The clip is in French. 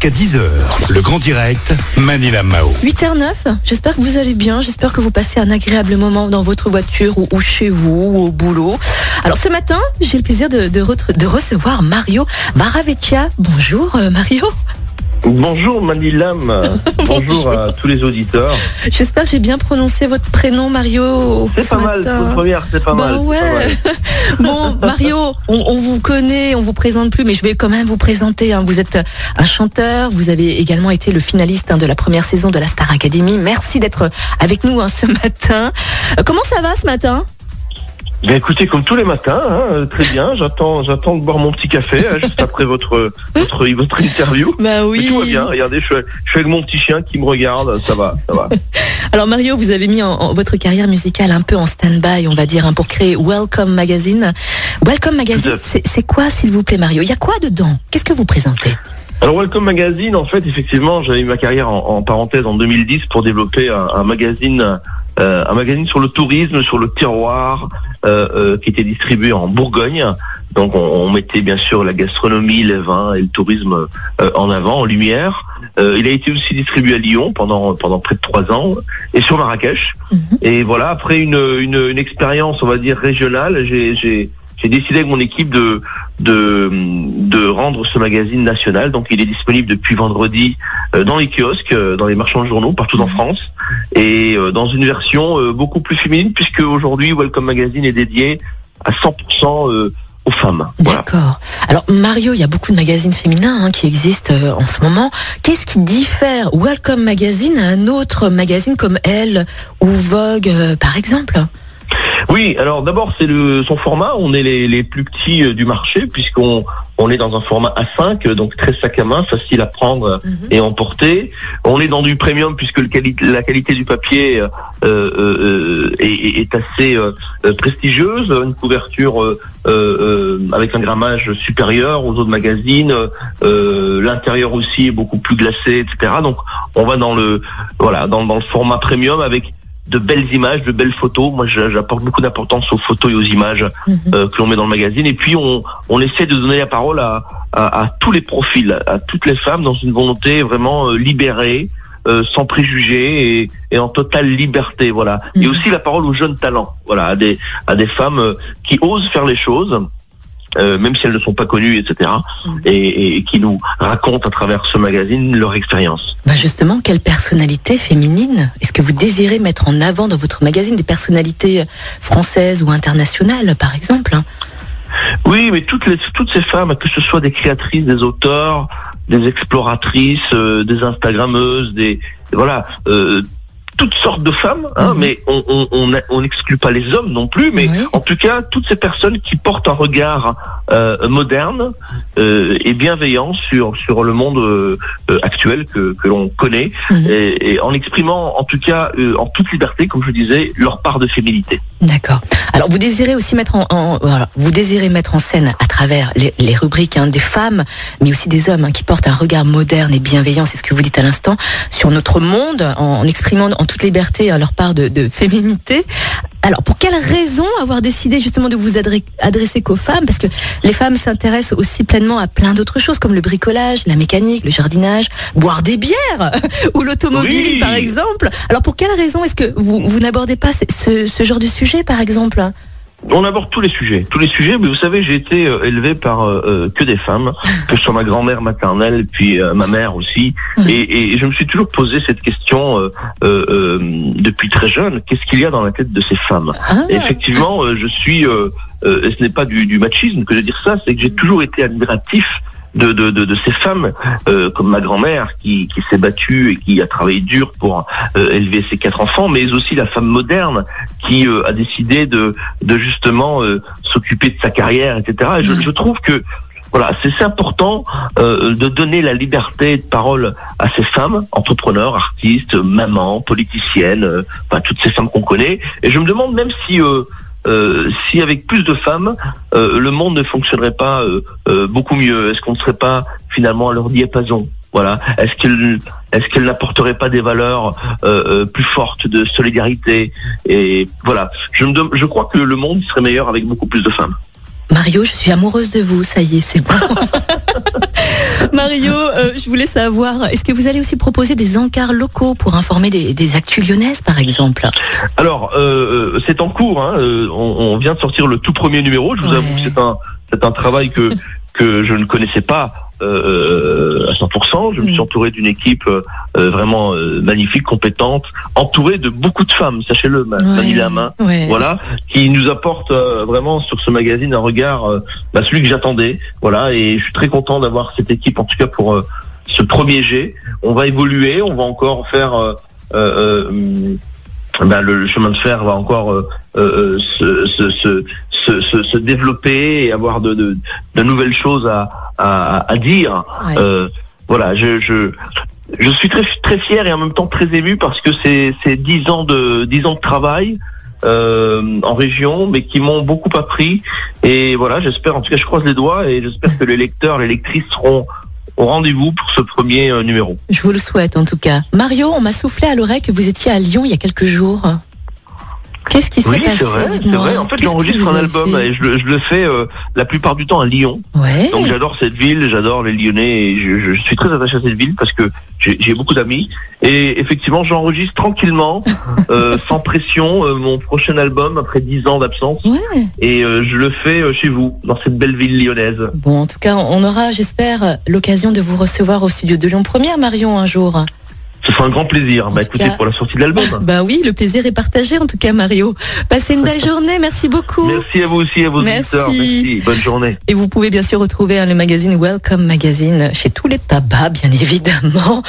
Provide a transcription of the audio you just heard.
jusqu'à 10h. Le grand direct, Manila Mao. 8h09, j'espère que vous allez bien, j'espère que vous passez un agréable moment dans votre voiture ou, chez vous ou au boulot. Alors ce matin, j'ai le plaisir de recevoir Mario Baravecchia. Bonjour euh, Mario, Bonjour Manilam, bonjour à tous les auditeurs. j'espère que j'ai bien prononcé votre prénom Mario C'est ce pas mal, pour première, c'est pas Bah mal. c'est ouais. pas mal. Bon, Mario, on, on vous connaît, on vous présente plus, mais je vais quand même vous présenter. hein. Vous êtes un chanteur, vous avez également été le finaliste hein, de la première saison de la Star Academy. Merci d'être avec nous hein, ce matin. Euh, Comment ça va ce matin? Bien écoutez, comme tous les matins, hein, euh, très bien, j'attends j'attends de boire mon petit café hein, juste après votre, votre, votre interview. Bah Mais tout va bien, regardez, je suis, avec mon petit chien qui me regarde, ça va, ça va. Alors Mario, vous avez mis en, en- votre carrière musicale un peu en stand-by, on va dire, hein, pour créer Welcome Magazine. Welcome Magazine, c'est quoi, s'il vous plaît, Mario? Il y a quoi dedans? Qu'est-ce que vous présentez? Alors Welcome Magazine, en fait, effectivement, j'avais mis ma carrière en, en parenthèse en 2010 pour développer un, un magazine, euh, un magazine sur le tourisme, sur le terroir, euh, euh, qui était distribué en Bourgogne. Donc on, on mettait bien sûr la gastronomie, les vins et le tourisme euh, en avant, en lumière. Euh, il a été aussi distribué à Lyon pendant pendant près de trois ans et sur Marrakech. Mhm. Et voilà, après une, une, une expérience, on va dire régionale, j'ai j'ai j'ai décidé avec mon équipe de, de, de rendre ce magazine national. Donc il est disponible depuis vendredi euh, dans les kiosques, euh, dans les marchands de journaux partout en France, et euh, dans une version beaucoup plus féminine, puisque aujourd'hui Welcome Magazine est dédié à 100% euh, aux femmes. Voilà. D'accord. Alors Mario, il y a beaucoup de magazines féminins hein, qui existent euh, en ce moment. Qu'est-ce qui diffère Welcome Magazine à un autre magazine comme Elle ou Vogue, euh, par exemple? Oui, alors d'abord c'est le son format. On est les, les plus petits euh, du marché puisqu'on on est dans un format A5, euh, donc très sac à main, facile à prendre Mhm. et emporter. On est dans du premium puisque le quali- la qualité du papier euh, euh, euh, est, assez euh, euh, prestigieuse, une couverture euh, euh, euh, avec un grammage supérieur aux autres magazines. Euh, L'intérieur aussi est beaucoup plus glacé, etc. Donc on va dans le voilà dans, dans le format premium avec de belles images, de belles photos. Moi, j'a- j'apporte beaucoup d'importance aux photos et aux images Mhm. euh, que l'on met dans le magazine. Et puis, on, on essaie de donner la parole à, à, à tous les profils, à toutes les femmes, dans une volonté vraiment euh, libérée, euh, sans préjugés et, et en totale liberté. Voilà. Et Mhm. aussi la parole aux jeunes talents. Voilà, à des à des femmes qui osent faire les choses. Euh, même si elles ne sont pas connues, etc., Mhm. et, et qui nous racontent à travers ce magazine leur expérience. bah Justement, quelle personnalité féminine est-ce que vous désirez mettre en avant dans votre magazine Des personnalités françaises ou internationales, par exemple hein? Oui, mais toutes les toutes ces femmes, que ce soit des créatrices, des auteurs, des exploratrices, euh, des instagrammeuses, des voilà, euh, toutes sortes de femmes, hein, Mhm. mais on on on a- on n'exclut pas les hommes non plus, mais Oui. en tout cas toutes ces personnes qui portent un regard euh, moderne euh, et bienveillant sur sur le monde euh, actuel que que l'on connaît, Mhm. et, et en exprimant en tout cas en toute liberté, comme je disais, leur part de féminité. D'accord. Alors vous désirez aussi mettre en, en- voilà, vous désirez mettre en scène à travers les, les rubriques hein, des femmes, mais aussi des hommes hein, qui portent un regard moderne et bienveillant, c'est ce que vous dites à l'instant, sur notre monde, en, en exprimant en toute liberté hein, leur part de, de féminité. Alors pour quelle raison avoir décidé justement de vous adre- adresser qu'aux femmes? Parce que les femmes s'intéressent aussi pleinement à plein d'autres choses comme le bricolage, la mécanique, le jardinage, boire des bières ou l'automobile Oui. par exemple. Alors pour quelle raison est-ce que vous, vous n'abordez pas ce genre de sujet par exemple? On aborde tous les sujets, tous les sujets, mais vous savez, j'ai été euh, élevé par euh, euh, que des femmes, que ce soit ma grand-mère maternelle, puis euh, ma mère aussi, et, et je me suis toujours posé cette question euh, euh, euh, depuis très jeune, qu'est-ce qu'il y a dans la tête de ces femmes? Ah, Et Effectivement, je suis, et ce n'est pas du, du machisme que de dire ça, c'est que j'ai toujours été admiratif de, de, de, de ces femmes, euh, comme ma grand-mère qui, qui s'est battue et qui a travaillé dur pour euh, élever ses quatre enfants, mais aussi la femme moderne qui euh, a décidé de, de justement euh, s'occuper de sa carrière, etc. Et je, je trouve que voilà, c'est c'est important euh, de donner la liberté de parole à ces femmes, entrepreneurs, artistes, mamans, politiciennes, euh, enfin, toutes ces femmes qu'on connaît. Et je me demande même si euh, euh, si avec plus de femmes, euh, le monde ne fonctionnerait pas euh, beaucoup mieux Est-ce qu'on ne serait pas finalement à leur diapason? Voilà. Est-ce est-ce qu'elles n'apporteraient pas des valeurs plus fortes de solidarité? Et voilà. Je, me je crois que le monde serait meilleur avec beaucoup plus de femmes. Mario, je suis amoureuse de vous, ça y est, c'est bon. Mario, euh, je voulais savoir, est-ce que vous allez aussi proposer des encarts locaux pour informer des, des actus lyonnaises, par exemple? Alors, euh, euh, c'est en cours. hein, on, on vient de sortir le tout premier numéro. Je vous Ouais. avoue que c'est un, c'est un travail que que je ne connaissais pas euh, à 100%. Je me Mm. suis entouré d'une équipe euh, euh, vraiment euh, magnifique, compétente, entourée de beaucoup de femmes. Sachez-le, ma Fanny Lamain. Ouais. Voilà, qui nous apporte euh, vraiment sur ce magazine un regard, euh, bah, celui que j'attendais. Voilà, et je suis très content d'avoir cette équipe, en tout cas pour euh, ce premier jet. On va évoluer, on va encore faire. euh, euh, euh, ben, le, chemin de fer va encore euh, euh, se, se, se, se, se- développer et avoir de, de, de nouvelles choses à, à, à dire. Ouais. Euh, voilà, je, je, je suis très, très fier et en même temps très ému parce que c'est c'est dix ans de dix ans de travail euh, en région, mais qui m'ont beaucoup appris. Et voilà, j'espère, en tout cas, je croise les doigts et j'espère que les lecteurs, les lectrices seront au rendez-vous pour ce premier euh, numéro. Je vous le souhaite en tout cas. Mario, on m'a soufflé à l'oreille que vous étiez à Lyon il y a quelques jours. Qu'est-ce qui s'est Oui, passé c'est vrai, c'est Dites-moi. vrai. En fait, j'enregistre un album et je, le- je le fais euh, la plupart du temps à Lyon. Ouais. Donc j'adore cette ville, j'adore les Lyonnais et je, je suis très attaché à cette ville parce que j'ai beaucoup d'amis. Et effectivement, j'enregistre tranquillement, euh, sans pression, euh, mon prochain album après dix ans d'absence. Ouais. Et je le fais chez vous, dans cette belle ville lyonnaise. Bon, en tout cas, on aura, j'espère, l'occasion de vous recevoir au studio de Lyon Première, Marion, un jour. Ce sera un grand plaisir. En Bah écoutez, cas- pour la sortie de l'album. Bah oui, le plaisir est partagé en tout cas, Mario. Passez une belle journée, merci beaucoup. Merci à vous aussi, à vos Merci. auditeurs. Merci. Bonne journée. Et vous pouvez bien sûr retrouver hein, le magazine Welcome Magazine chez tous les tabacs, bien évidemment.